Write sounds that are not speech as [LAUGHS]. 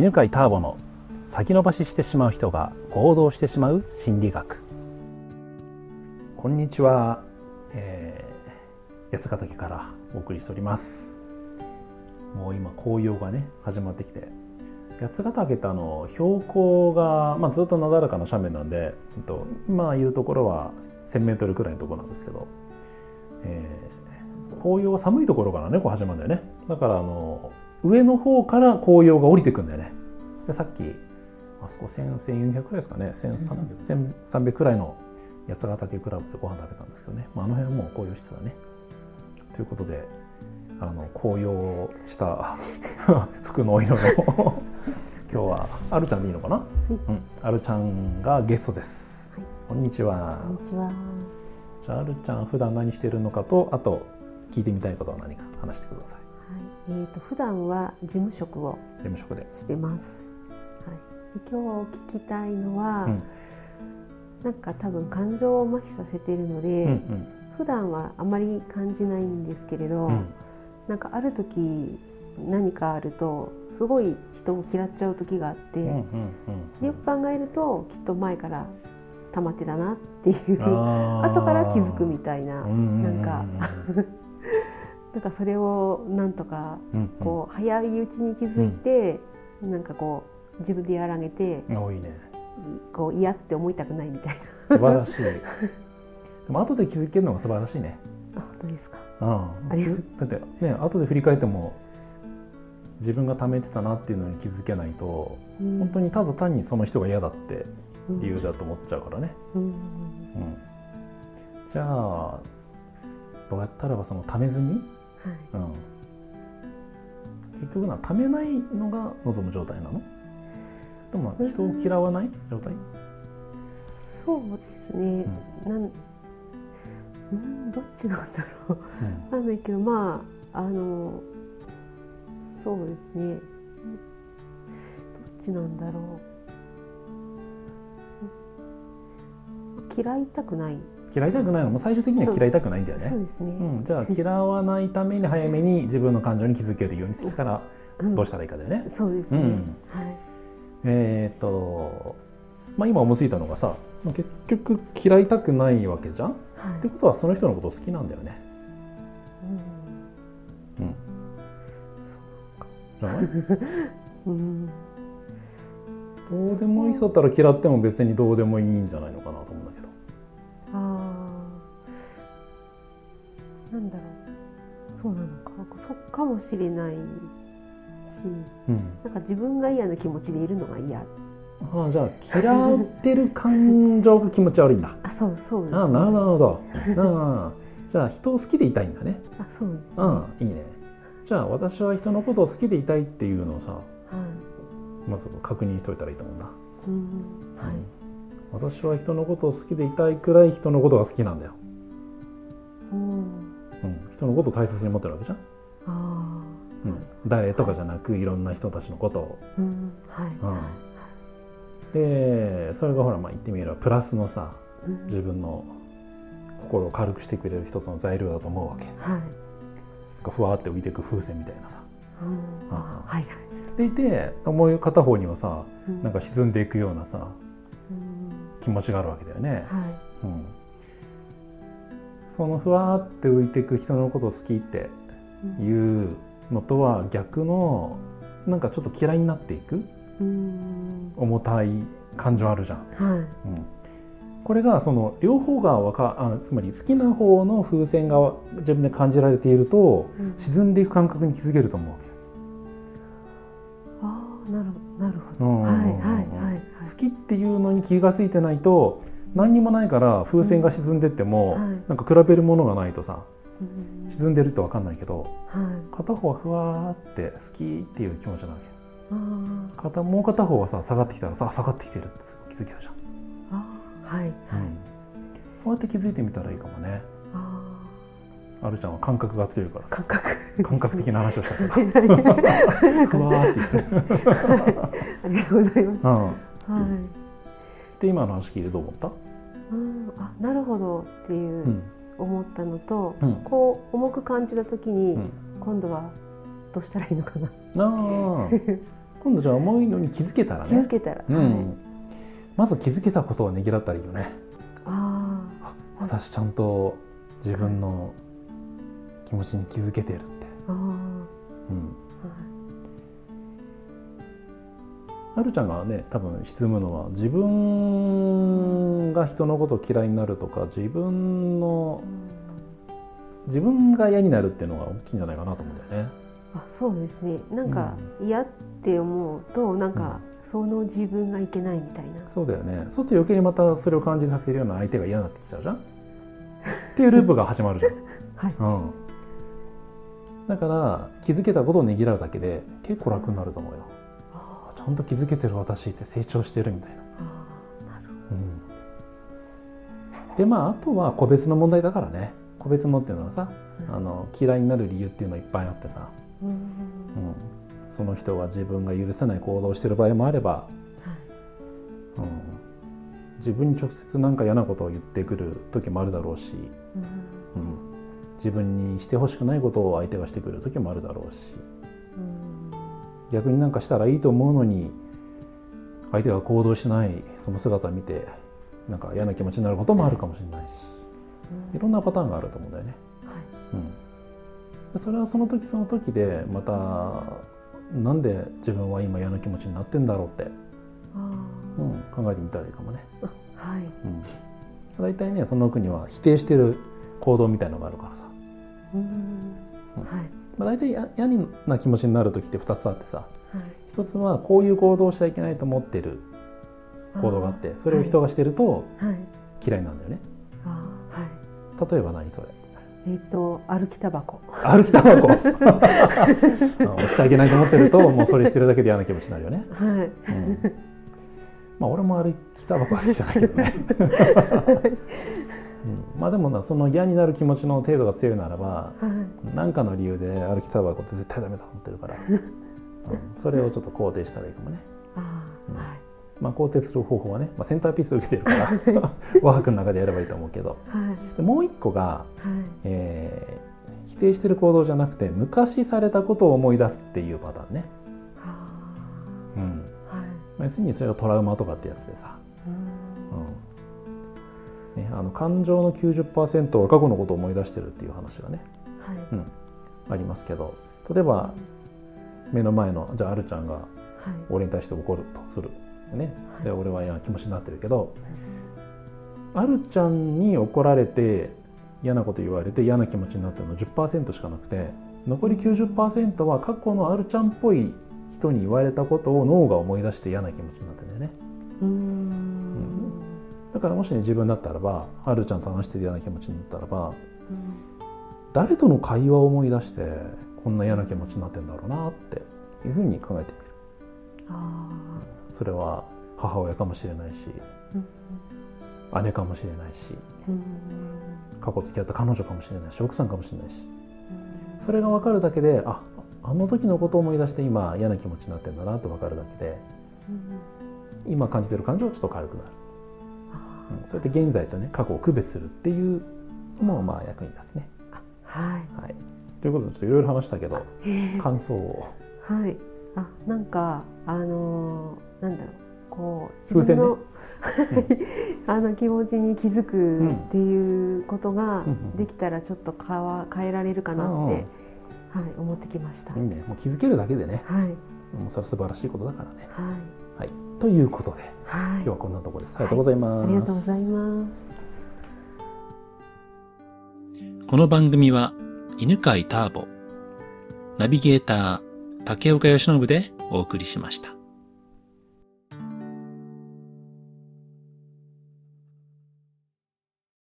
犬飼ターボの先延ばししてしまう人が行動してしまう心理学。こんにちは、えー、八ヶ岳からお送りしております。もう今紅葉がね始まってきて。八ヶ岳ってあの標高が、まあ、ずっとなだらかな斜面なんで、えっと、今いるところは 1,000m くらいのところなんですけど、えー、紅葉は寒いところからねこう始まるんだよね。だからあの上の方から紅葉が降りてくんだよね。でさっきあそこ1400くらいですかね。1300くらいの八ヶ岳クラブでご飯食べたんですけどね、まあ、あの辺はもう紅葉してたね。ということであの紅葉した [LAUGHS] 服の色の。[LAUGHS] 今日はあるちゃんでいいのかな、はい、うん、あるちゃんがゲストです、はい、こんにちは。こんにちは。じゃああるちゃん普段何してるのかとあと聞いてみたいことは何か話してください。えーと、普段は事務職を事務職で。してます。はい、今日聞きたいのは、うん、なんか多分感情を麻痺させているので、うんうん、普段はあまり感じないんですけれど、うん、なんかある時何かあるとすごい人を嫌っちゃう時があって、よく考えるときっと前から溜まってたなっていう後から気づくみたいな、なんか [LAUGHS] なんかそれをなんとかこう早いうちに気づいて、うん、なんかこう自分でやらげて多いね。こう嫌って思いたくないみたいな。素晴らしい。[LAUGHS] でも後で気づけるのが素晴らしいね。あ本当ですか？ああだってね後で振り返っても自分が貯めてたなっていうのに気づけないと、うん、本当にただ単にその人が嫌だって理由だと思っちゃうからね、うん、うん、じゃあどうやったらその貯めずにはい。うん、結局なためないのが望む状態なの？でも人を嫌わない？状態そうですね、うん、なんうんどっちなんだろう、うん、なんだけどまああのそうですね。どっちなんだろう。嫌いたくない。嫌いたくないの？も最終的には嫌いたくないんだよね。そうですね、うん、じゃあ嫌わないために早めに自分の感情に気づけるようにしたらどうしたらいいかだよね。うん、そうですね、うん、はい、えっ、ー、と、まあ、今思いついたのがさ結局嫌いたくないわけじゃん、はい、ってことはその人のこと好きなんだよね。うん、うん、じゃない？[LAUGHS] うん。どうでもいい人だったら嫌っても別にどうでもいいんじゃないのかなと思うんだけど。なんだろう。そうなのか。そっかもしれない。し、うん、なんか自分が嫌な気持ちでいるのが嫌。ああじゃあ嫌ってる感情が気持ち悪いんだ。[LAUGHS] あそうそうです、ね、あなるほど。あ [LAUGHS] じゃあ人を好きでいたいんだね。あそうです、ね、うんいいね。じゃあ私は人のことを好きでいたいっていうのをさ、はい、まず確認しといたらいいと思うんだ、うんはい、うん、私は人のことを好きでいたいくらい人のことが好きなんだよ、うんうん、人のことを大切に思ってるわけじゃん。誰とかじゃなく、はい、いろんな人たちのことを。うんはい。うん、でそれがほらまあ言ってみればプラスのさ自分の心を軽くしてくれる一つの材料だと思うわけ。はい、ふわって浮いていく風船みたいなさ。うん。はいはい、でいてもう片方にはさ、うん、なんか沈んでいくようなさ、うん、気持ちがあるわけだよね。はい。うん。そのふわって浮いていく人のこと好きっていうのとは逆のなんかちょっと嫌いになっていく重たい感情あるじゃん。はい。うん、これがその両方がわかあつまり好きな方の風船が自分で感じられていると、うん、沈んでいく感覚に気づけると思うわけ。ああなるなるほど。はいはいはい、好きっていうのに気が付いてないと何にもないから風船が沈んでっても、うん。はい、なんか比べるものがないとさ、うん、沈んでるって分かんないけど、はい、片方はふわーって好きっていう気持ちなわけ。片もう片方はさ下がってきたらさ下がってきてるって気づけるじゃん。あ,、はいはい、うん、そうやって気づいてみたらいいかもね。あるちゃんは感覚が強いから感覚。感覚的な話をしたから。[LAUGHS] ふわーって言って [LAUGHS] ありがとうございます、うん、はい。で今の話聞いてどう思った？うん。あなるほどっていう思ったのと、うん、こう重く感じた時に、うん、今度はどうしたらいいのかな。あ [LAUGHS] 今度じゃあ思いのに気づけたらね。気づけたら、うん、まず気づけたことをねぎらったらいいよね。ああ私ちゃんと自分の気持ちに気づけてるって。あ、うん、はるちゃんがね多分質むのは自分が人のこと嫌いになるとか自分の自分が嫌になるっていうのが大きいんじゃないかなと思うんだよね。あそうですね。なんか嫌って思うとなんか、その自分がいけないみたいな。そうだよね。そうすると余計にまたそれを感じさせるような相手が嫌になってきちゃうじゃん。っていうループが始まるじゃん。[LAUGHS] はい。うん、だから気づけたことをねぎらうだけで結構楽になると思うよ。ちゃんと気づけてる私って成長してるみたいな。うん、でまああとは個別の問題だからね。個別のっていうのはさ、うん、あの嫌いになる理由っていうのはいっぱいあってさ、うん、うん、その人は自分が許せない行動をしてる場合もあれば、うん、自分に直接何か嫌なことを言ってくる時もあるだろうし、うん自分にしてほしくないことを相手がしてくる時もあるだろうし。逆になんかしたらいいと思うのに相手が行動しないその姿を見てなんか嫌な気持ちになることもあるかもしれないし、いろんなパターンがあると思うんだよね。はい。うん、それはその時その時でまたなんで自分は今嫌な気持ちになってんだろうって、うん、考えてみたらいいかもね。はい。うん、大体ねその奥には否定してる行動みたいのがあるからさ。うん、はいまあ、大体嫌な気持ちになる時って2つあってさ、はい、1つはこういう行動をしちゃいけないと思ってる行動があってそれを人がしてると嫌いなんだよね。はい、例えば何それ？えっ、と歩きタバコ。歩きタバコ？[LAUGHS] [LAUGHS] 押しちゃいけないと思ってると、もうそれしてるだけで嫌な気持ちになるよね。はい。うん、まあ俺も歩きタバコは好きじゃないけどね。[LAUGHS] うん、まあでもなその嫌になる気持ちの程度が強いならば何、はい、かの理由で歩きタバコって絶対ダメだと思ってるから、[LAUGHS] うん、それをちょっと肯定したらいいかもね。あうん、はい。まあ、肯定する方法はね、まあ、センターピースを受けてるから [LAUGHS] ワークの中でやればいいと思うけど、はい、でもう一個が、はい。えー、否定してる行動じゃなくて昔されたことを思い出すっていうパターンね。うん。はい。まあ、要するにそれがトラウマとかってやつでさ、ね、あの感情の90%は過去のことを思い出してるっていう話がね、はい。うん、ありますけど例えば目の前のじゃああるちゃんが俺に対して怒るとする、ね、で俺は嫌な気持ちになってるけど、はい、あるちゃんに怒られて嫌なこと言われて嫌な気持ちになってるの10%しかなくて残り90%は過去のあるちゃんっぽい人に言われたことを脳が思い出して嫌な気持ちになってるんだよね。うんだからもし、ね、自分だったらばはるちゃんと話してるような気持ちになったらば、うん、誰との会話を思い出してこんな嫌な気持ちになってんだろうなっていうふうに考えてみる。それは母親かもしれないし、うん、姉かもしれないし、うん、過去付き合った彼女かもしれないし奥さんかもしれないし、それが分かるだけでああの時のことを思い出して今嫌な気持ちになってんだなって分かるだけで、今感じてる感情はちょっと軽くなる。うん、そうやって現在とね過去を区別するっていうのもまあ役に立つね。はい、はい、ということでちょっといろいろ話したけど感想を。はい。あなんかあのー、なんだろう。こう自分の、ね [LAUGHS] うん、あの気持ちに気づくっていうことができたらちょっと変わ変えられるかなって、うん、はい、思ってきました。いいね、もう気づけるだけでね、はい、もうそれは素晴らしいことだからね。はい、はい、ということで。はい、今日はこんなところです。ありがとうございます、はい、ありがとうございます。この番組は犬飼ターボ、ナビゲーター竹岡由伸でお送りしました。